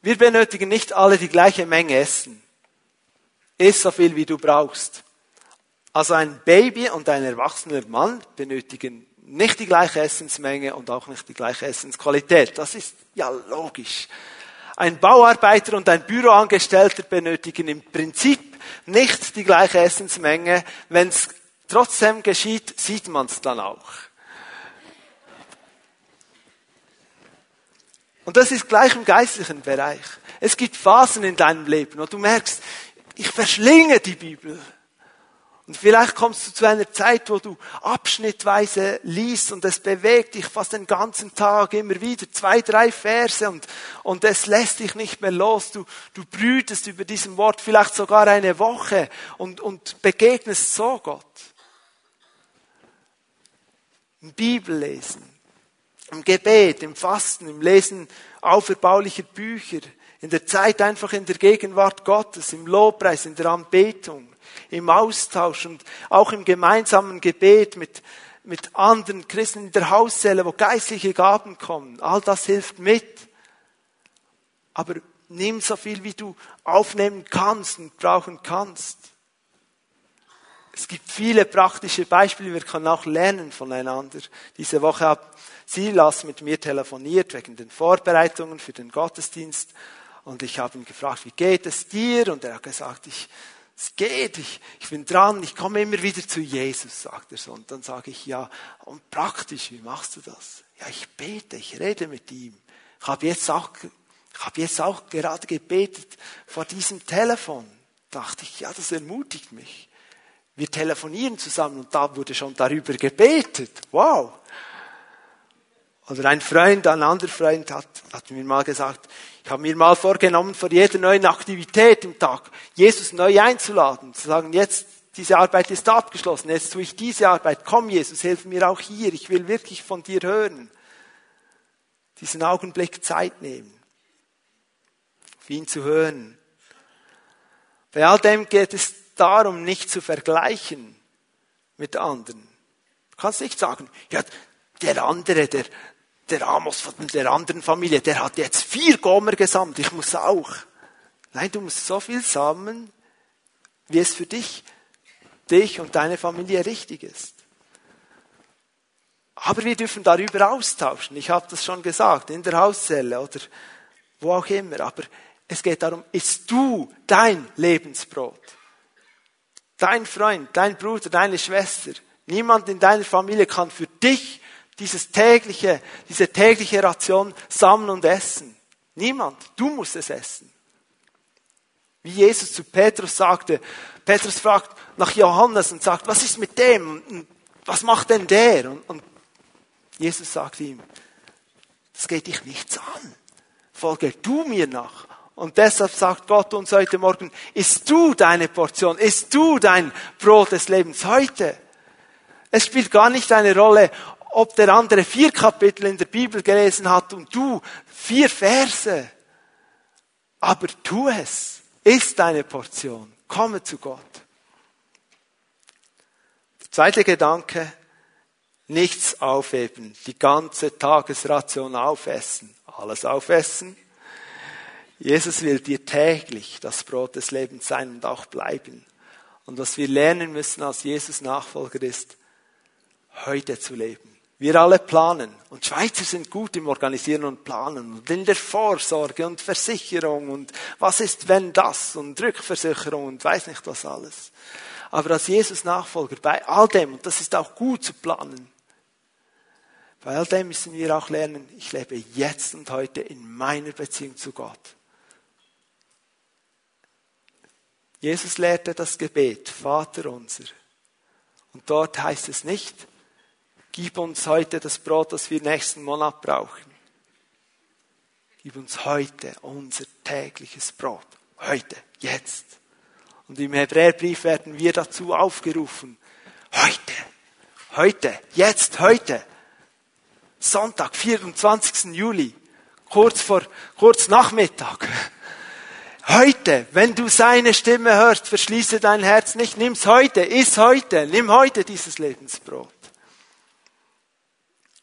Wir benötigen nicht alle die gleiche Menge Essen. Iss so viel, wie du brauchst. Also ein Baby und ein erwachsener Mann benötigen nicht die gleiche Essensmenge und auch nicht die gleiche Essensqualität. Das ist ja logisch. Ein Bauarbeiter und ein Büroangestellter benötigen im Prinzip nicht die gleiche Essensmenge. Wenn es trotzdem geschieht, sieht man es dann auch. Und das ist gleich im geistlichen Bereich. Es gibt Phasen in deinem Leben, wo du merkst, ich verschlinge die Bibel. Und vielleicht kommst du zu einer Zeit, wo du abschnittweise liest und es bewegt dich fast den ganzen Tag immer wieder, zwei, drei Verse und, und es lässt dich nicht mehr los. Du, du brütest über diesem Wort vielleicht sogar eine Woche und, und begegnest so Gott. Im Bibellesen, im Gebet, im Fasten, im Lesen auferbaulicher Bücher, in der Zeit einfach in der Gegenwart Gottes, im Lobpreis, in der Anbetung im Austausch und auch im gemeinsamen Gebet mit, mit anderen Christen in der Hauszelle, wo geistliche Gaben kommen. All das hilft mit. Aber nimm so viel, wie du aufnehmen kannst und brauchen kannst. Es gibt viele praktische Beispiele, wir können auch lernen voneinander. Diese Woche hat Silas mit mir telefoniert wegen den Vorbereitungen für den Gottesdienst und ich habe ihn gefragt, wie geht es dir? Und er hat gesagt, ich es geht, ich, ich bin dran, ich komme immer wieder zu Jesus, sagt er so. Und dann sage ich, ja, und praktisch, wie machst du das? Ja, ich bete, ich rede mit ihm. Ich habe jetzt auch, ich habe jetzt auch gerade gebetet vor diesem Telefon. Dachte ich, ja, das ermutigt mich. Wir telefonieren zusammen und da wurde schon darüber gebetet. Wow. Oder ein Freund, ein anderer Freund hat, hat mir mal gesagt, ich habe mir mal vorgenommen, vor jeder neuen Aktivität im Tag Jesus neu einzuladen, zu sagen, jetzt diese Arbeit ist abgeschlossen, jetzt tue ich diese Arbeit, komm Jesus, hilf mir auch hier, ich will wirklich von dir hören. Diesen Augenblick Zeit nehmen, auf ihn zu hören. Bei all dem geht es darum, nicht zu vergleichen mit anderen. Du kannst nicht sagen, ja, der andere, der, der Amos von der anderen Familie, der hat jetzt vier Gomer gesammelt, ich muss auch. Nein, du musst so viel sammeln, wie es für dich, dich und deine Familie richtig ist. Aber wir dürfen darüber austauschen. Ich habe das schon gesagt, in der Hauszelle oder wo auch immer. Aber es geht darum, isst du dein Lebensbrot? Dein Freund, dein Bruder, deine Schwester. Niemand in deiner Familie kann für dich dieses tägliche, diese tägliche Ration sammeln und essen. Niemand. Du musst es essen. Wie Jesus zu Petrus sagte, Petrus fragt nach Johannes und sagt, was ist mit dem? Was macht denn der? Und, und Jesus sagt ihm, das geht dich nichts an. Folge du mir nach. Und deshalb sagt Gott uns heute Morgen, isst du deine Portion, isst du dein Brot des Lebens heute. Es spielt gar nicht eine Rolle, ob der andere vier Kapitel in der Bibel gelesen hat und du vier Verse. Aber tu es. Isst deine Portion. Komme zu Gott. Der zweite Gedanke, nichts aufheben. Die ganze Tagesration aufessen. Alles aufessen Jesus will dir täglich das Brot des Lebens sein und auch bleiben. Und was wir lernen müssen als Jesus Nachfolger ist, heute zu leben. Wir alle planen. Und Schweizer sind gut im Organisieren und Planen und in der Vorsorge und Versicherung und was ist wenn das und Rückversicherung und weiß nicht was alles. Aber als Jesus Nachfolger bei all dem, und das ist auch gut zu planen, bei all dem müssen wir auch lernen, ich lebe jetzt und heute in meiner Beziehung zu Gott. Jesus lehrte das Gebet, Vater unser. Und dort heißt es nicht, gib uns heute das Brot, das wir nächsten Monat brauchen. Gib uns heute unser tägliches Brot. Heute, jetzt. Und im Hebräerbrief werden wir dazu aufgerufen. Heute, heute, jetzt, heute. Sonntag, 24. Juli, kurz vor, kurz Nachmittag. Heute, wenn du seine Stimme hörst, verschließe dein Herz nicht, nimm's heute, iss heute, nimm heute dieses Lebensbrot.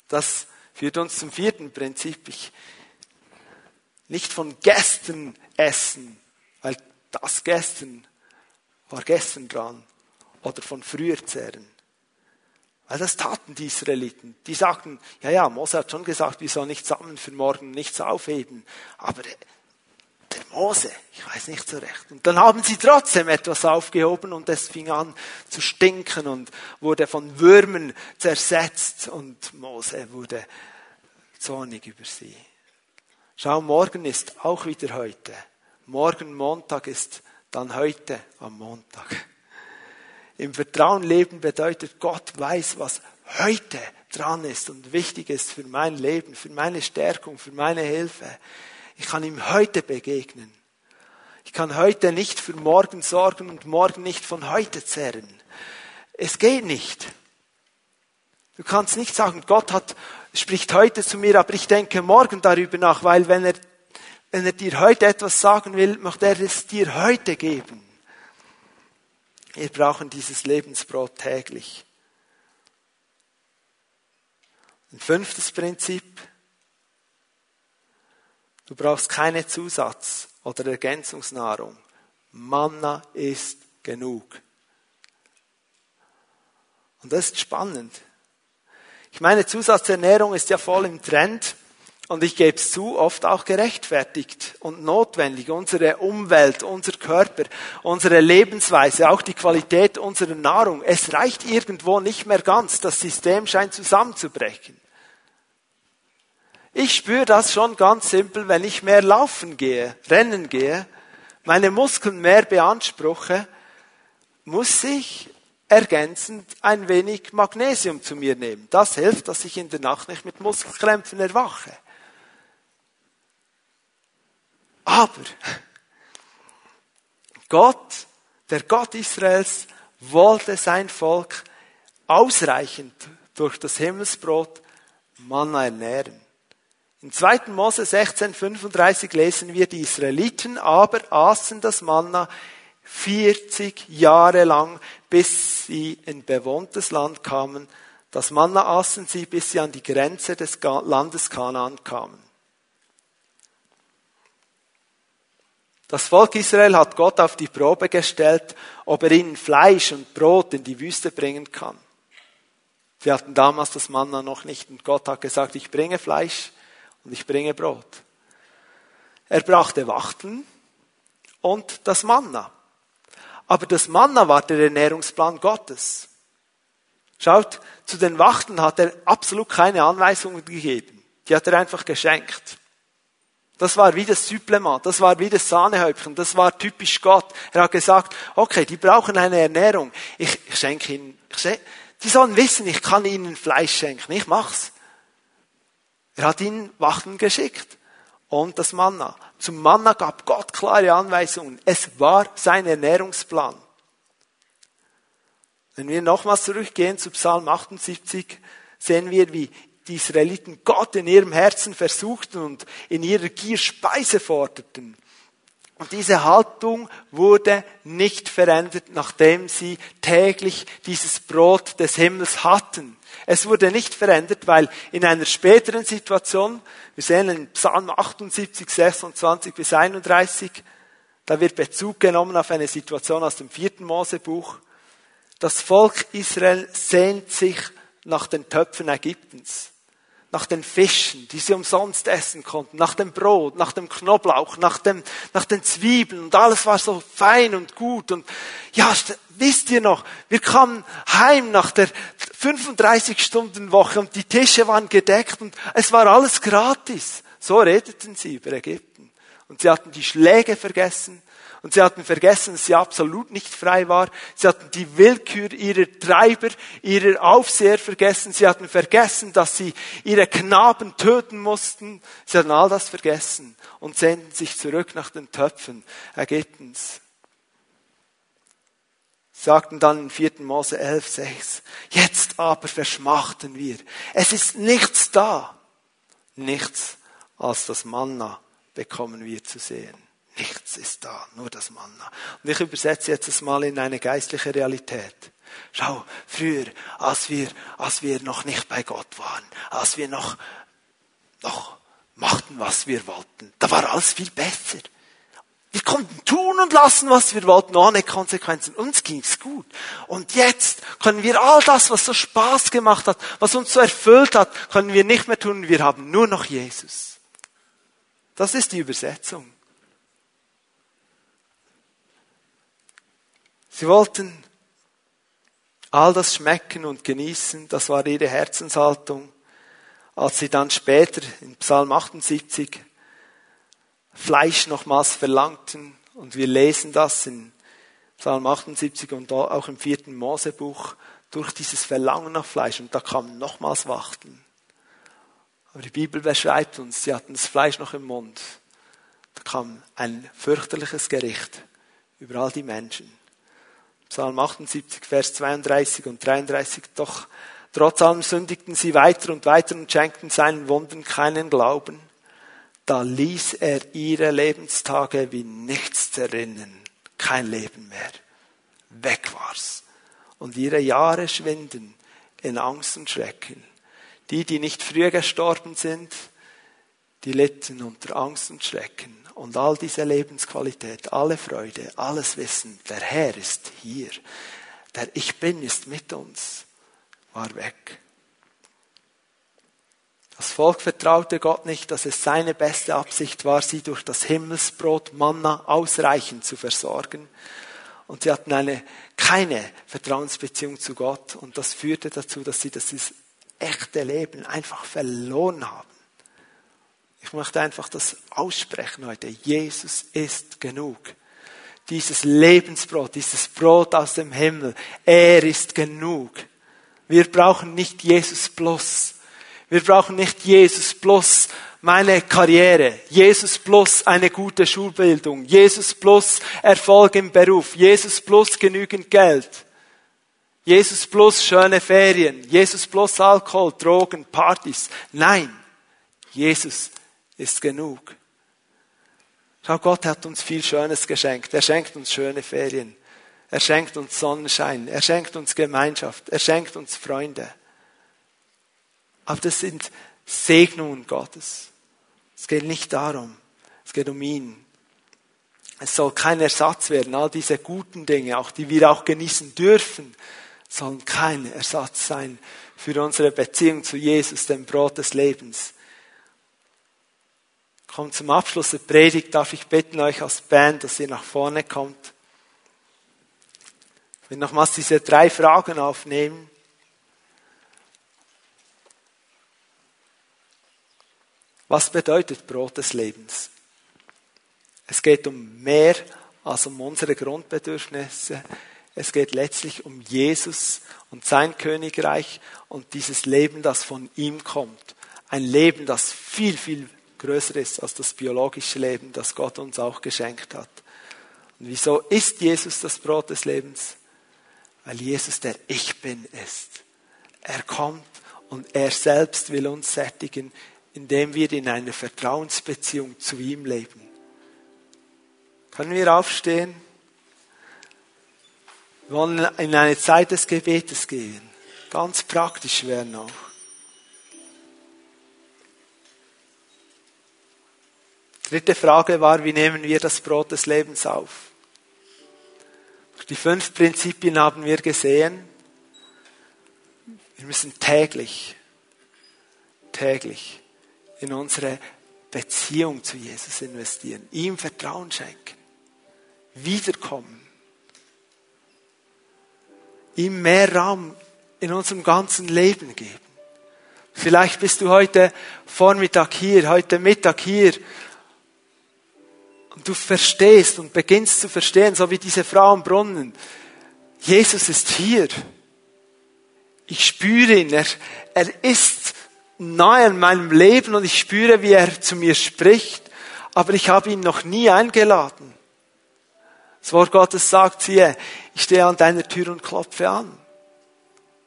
Das führt uns zum vierten Prinzip. Ich nicht von gestern essen, weil das gestern war gestern dran, oder von früher zehren. Weil das taten die Israeliten. Die sagten, ja, ja, Mose hat schon gesagt, wir sollen nicht sammeln für morgen, nichts aufheben. Aber der Mose, ich weiß nicht so recht. Und dann haben sie trotzdem etwas aufgehoben und es fing an zu stinken und wurde von Würmern zersetzt und Mose wurde zornig über sie. Schau, morgen ist auch wieder heute. Morgen Montag ist dann heute am Montag. Im Vertrauen leben bedeutet, Gott weiß, was heute dran ist und wichtig ist für mein Leben, für meine Stärkung, für meine Hilfe. Ich kann ihm heute begegnen. Ich kann heute nicht für morgen sorgen und morgen nicht von heute zerren. Es geht nicht. Du kannst nicht sagen, Gott hat, spricht heute zu mir, aber ich denke morgen darüber nach, weil wenn er, wenn er dir heute etwas sagen will, möchte er es dir heute geben. Wir brauchen dieses Lebensbrot täglich. Ein fünftes Prinzip, Du brauchst keine Zusatz- oder Ergänzungsnahrung. Manna ist genug. Und das ist spannend. Ich meine, Zusatzernährung ist ja voll im Trend und ich gebe es zu, oft auch gerechtfertigt und notwendig. Unsere Umwelt, unser Körper, unsere Lebensweise, auch die Qualität unserer Nahrung. Es reicht irgendwo nicht mehr ganz. Das System scheint zusammenzubrechen. Ich spüre das schon ganz simpel, wenn ich mehr laufen gehe, rennen gehe, meine Muskeln mehr beanspruche, muss ich ergänzend ein wenig Magnesium zu mir nehmen. Das hilft, dass ich in der Nacht nicht mit Muskelkrämpfen erwache. Aber Gott, der Gott Israels, wollte sein Volk ausreichend durch das Himmelsbrot Manna ernähren. In 2. Mose 16, 35 lesen wir, die Israeliten aber aßen das Manna 40 Jahre lang, bis sie in bewohntes Land kamen. Das Manna aßen sie, bis sie an die Grenze des Landes Kanaan kamen. Das Volk Israel hat Gott auf die Probe gestellt, ob er ihnen Fleisch und Brot in die Wüste bringen kann. Sie hatten damals das Manna noch nicht und Gott hat gesagt, ich bringe Fleisch und ich bringe Brot. Er brachte Wachteln und das Manna. Aber das Manna war der Ernährungsplan Gottes. Schaut, zu den Wachteln hat er absolut keine Anweisungen gegeben. Die hat er einfach geschenkt. Das war wie das Supplement, das war wie das Sahnehäubchen, das war typisch Gott. Er hat gesagt, okay, die brauchen eine Ernährung. Ich, ich schenke ihnen, ich schenke, die sollen wissen, ich kann ihnen Fleisch schenken, ich mach's. Er hat ihnen Wachen geschickt und das Manna. Zum Manna gab Gott klare Anweisungen. Es war sein Ernährungsplan. Wenn wir nochmals zurückgehen zu Psalm 78, sehen wir, wie die Israeliten Gott in ihrem Herzen versuchten und in ihrer Gier Speise forderten. Und diese Haltung wurde nicht verändert, nachdem sie täglich dieses Brot des Himmels hatten. Es wurde nicht verändert, weil in einer späteren Situation, wir sehen in Psalm 78, 26 bis 31, da wird Bezug genommen auf eine Situation aus dem vierten Mosebuch. Das Volk Israel sehnt sich nach den Töpfen Ägyptens nach den Fischen, die sie umsonst essen konnten, nach dem Brot, nach dem Knoblauch, nach, dem, nach den Zwiebeln und alles war so fein und gut und ja, wisst ihr noch, wir kamen heim nach der 35 Stunden Woche und die Tische waren gedeckt und es war alles gratis. So redeten sie über Ägypten. Und sie hatten die Schläge vergessen, und sie hatten vergessen, dass sie absolut nicht frei war. Sie hatten die Willkür ihrer Treiber, ihrer Aufseher vergessen. Sie hatten vergessen, dass sie ihre Knaben töten mussten. Sie hatten all das vergessen und sehnten sich zurück nach den Töpfen Ägyptens. Sagten dann in 4. Mose 11, 6, jetzt aber verschmachten wir. Es ist nichts da. Nichts als das Manna bekommen wir zu sehen. Nichts ist da, nur das Manna. Und ich übersetze jetzt das mal in eine geistliche Realität. Schau, früher, als wir, als wir noch nicht bei Gott waren, als wir noch, noch machten, was wir wollten, da war alles viel besser. Wir konnten tun und lassen, was wir wollten, ohne Konsequenzen. Uns ging's gut. Und jetzt können wir all das, was so Spaß gemacht hat, was uns so erfüllt hat, können wir nicht mehr tun. Wir haben nur noch Jesus. Das ist die Übersetzung. Sie wollten all das schmecken und genießen, das war ihre Herzenshaltung. Als sie dann später in Psalm 78 Fleisch nochmals verlangten, und wir lesen das in Psalm 78 und auch im vierten Mosebuch, durch dieses Verlangen nach Fleisch, und da kamen nochmals Wachteln. Aber die Bibel beschreibt uns, sie hatten das Fleisch noch im Mund. Da kam ein fürchterliches Gericht über all die Menschen. Psalm 78, Vers 32 und 33. Doch trotz allem sündigten sie weiter und weiter und schenkten seinen Wunden keinen Glauben. Da ließ er ihre Lebenstage wie nichts zerrinnen. Kein Leben mehr. Weg war's. Und ihre Jahre schwinden in Angst und Schrecken. Die, die nicht früher gestorben sind, die litten unter Angst und Schrecken. Und all diese Lebensqualität, alle Freude, alles Wissen, der Herr ist hier. Der Ich Bin ist mit uns, war weg. Das Volk vertraute Gott nicht, dass es seine beste Absicht war, sie durch das Himmelsbrot Manna ausreichend zu versorgen. Und sie hatten eine, keine Vertrauensbeziehung zu Gott. Und das führte dazu, dass sie das echte Leben einfach verloren haben. Ich möchte einfach das aussprechen heute. Jesus ist genug. Dieses Lebensbrot, dieses Brot aus dem Himmel, er ist genug. Wir brauchen nicht Jesus plus. Wir brauchen nicht Jesus plus meine Karriere, Jesus plus eine gute Schulbildung, Jesus plus Erfolg im Beruf, Jesus plus genügend Geld, Jesus plus schöne Ferien, Jesus plus Alkohol, Drogen, Partys. Nein, Jesus ist genug. Schau, Gott hat uns viel Schönes geschenkt. Er schenkt uns schöne Ferien. Er schenkt uns Sonnenschein. Er schenkt uns Gemeinschaft. Er schenkt uns Freunde. Aber das sind Segnungen Gottes. Es geht nicht darum. Es geht um ihn. Es soll kein Ersatz werden. All diese guten Dinge, auch die wir auch genießen dürfen, sollen kein Ersatz sein für unsere Beziehung zu Jesus, dem Brot des Lebens komme zum Abschluss der Predigt, darf ich bitten euch als Band, dass ihr nach vorne kommt. Ich will nochmals diese drei Fragen aufnehmen. Was bedeutet Brot des Lebens? Es geht um mehr als um unsere Grundbedürfnisse. Es geht letztlich um Jesus und sein Königreich und dieses Leben, das von ihm kommt. Ein Leben, das viel, viel größer ist als das biologische Leben, das Gott uns auch geschenkt hat. Und wieso ist Jesus das Brot des Lebens? Weil Jesus der Ich bin ist. Er kommt und er selbst will uns sättigen, indem wir in einer Vertrauensbeziehung zu ihm leben. Können wir aufstehen? Wir wollen in eine Zeit des Gebetes gehen. Ganz praktisch werden auch. Dritte Frage war, wie nehmen wir das Brot des Lebens auf? Die fünf Prinzipien haben wir gesehen. Wir müssen täglich, täglich in unsere Beziehung zu Jesus investieren, ihm Vertrauen schenken, wiederkommen, ihm mehr Raum in unserem ganzen Leben geben. Vielleicht bist du heute Vormittag hier, heute Mittag hier und du verstehst und beginnst zu verstehen, so wie diese Frau am Brunnen. Jesus ist hier. Ich spüre ihn. Er, er ist nahe in meinem Leben und ich spüre, wie er zu mir spricht, aber ich habe ihn noch nie eingeladen. Das Wort Gottes sagt, siehe, ich stehe an deiner Tür und klopfe an.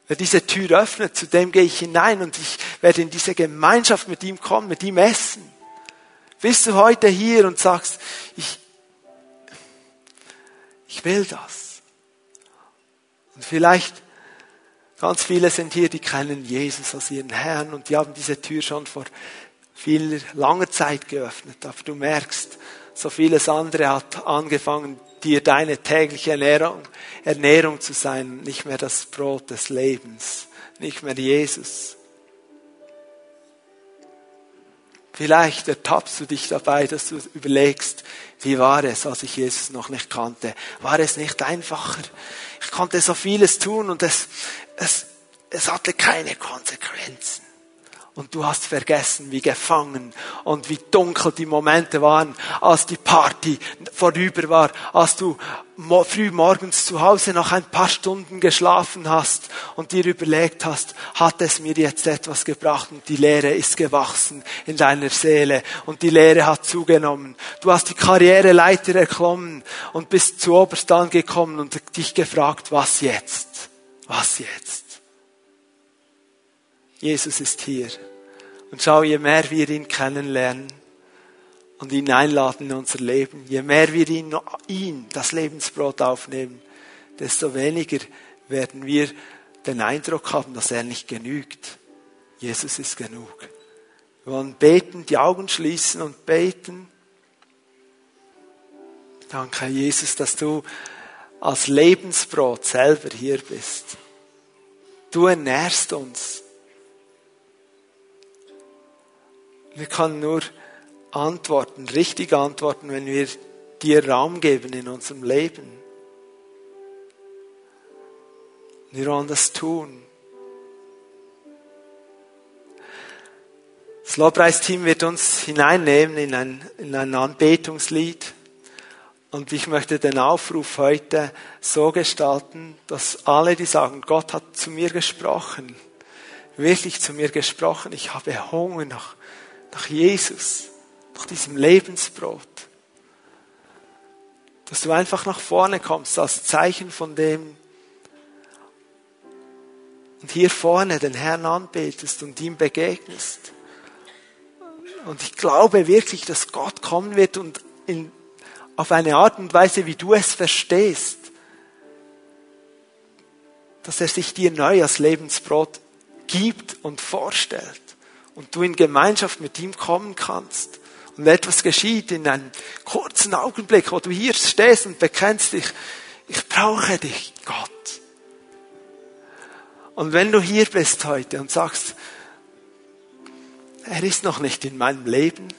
Wer diese Tür öffnet, zu dem gehe ich hinein und ich werde in diese Gemeinschaft mit ihm kommen, mit ihm essen. Bist du heute hier und sagst, ich, ich will das. Und vielleicht Ganz viele sind hier, die kennen Jesus als ihren Herrn und die haben diese Tür schon vor viel langer Zeit geöffnet. Aber du merkst, so vieles andere hat angefangen, dir deine tägliche Ernährung, Ernährung zu sein, nicht mehr das Brot des Lebens, nicht mehr Jesus. Vielleicht ertappst du dich dabei, dass du überlegst, wie war es, als ich Jesus noch nicht kannte? War es nicht einfacher? Ich konnte so vieles tun und es, es, es hatte keine Konsequenzen. Und du hast vergessen, wie gefangen und wie dunkel die Momente waren, als die Party vorüber war, als du früh morgens zu Hause noch ein paar Stunden geschlafen hast und dir überlegt hast, hat es mir jetzt etwas gebracht und die Lehre ist gewachsen in deiner Seele und die Lehre hat zugenommen. Du hast die Karriereleiter erklommen und bist zu oberst angekommen und dich gefragt, was jetzt? Was jetzt? Jesus ist hier. Und schau, je mehr wir ihn kennenlernen und ihn einladen in unser Leben, je mehr wir ihn, ihn das Lebensbrot aufnehmen, desto weniger werden wir den Eindruck haben, dass er nicht genügt. Jesus ist genug. Wir wollen beten, die Augen schließen und beten. Danke, Jesus, dass du als Lebensbrot selber hier bist. Du ernährst uns. Wir können nur antworten, richtig antworten, wenn wir dir Raum geben in unserem Leben. Wir wollen das tun. Das Lobpreisteam wird uns hineinnehmen in ein, in ein Anbetungslied. Und ich möchte den Aufruf heute so gestalten, dass alle, die sagen, Gott hat zu mir gesprochen, wirklich zu mir gesprochen, ich habe Hunger nach nach Jesus, nach diesem Lebensbrot. Dass du einfach nach vorne kommst als Zeichen von dem und hier vorne den Herrn anbetest und ihm begegnest. Und ich glaube wirklich, dass Gott kommen wird und in, auf eine Art und Weise, wie du es verstehst, dass er sich dir neu als Lebensbrot gibt und vorstellt und du in Gemeinschaft mit ihm kommen kannst und etwas geschieht in einem kurzen Augenblick, wo du hier stehst und bekennst dich, ich brauche dich, Gott. Und wenn du hier bist heute und sagst, er ist noch nicht in meinem Leben,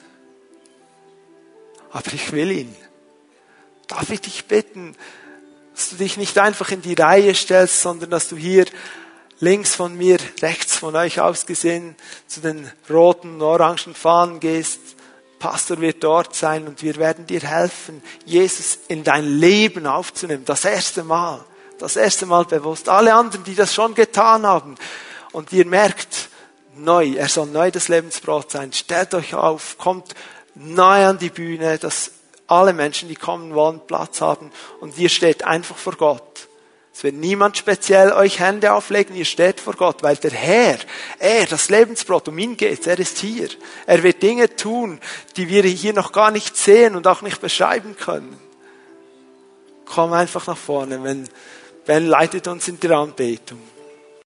aber ich will ihn, darf ich dich bitten, dass du dich nicht einfach in die Reihe stellst, sondern dass du hier links von mir, rechts von euch aus gesehen, zu den roten, orangen Fahnen gehst. Pastor wird dort sein und wir werden dir helfen, Jesus in dein Leben aufzunehmen. Das erste Mal. Das erste Mal bewusst. Alle anderen, die das schon getan haben. Und ihr merkt, neu, er soll neu das Lebensbrot sein. Stellt euch auf, kommt neu an die Bühne, dass alle Menschen, die kommen wollen, Platz haben. Und ihr steht einfach vor Gott. Es wird niemand speziell euch Hände auflegen, ihr steht vor Gott, weil der Herr, er, das Lebensbrot, um ihn geht, er ist hier. Er wird Dinge tun, die wir hier noch gar nicht sehen und auch nicht beschreiben können. Komm einfach nach vorne, wenn Ben leitet uns in die Anbetung.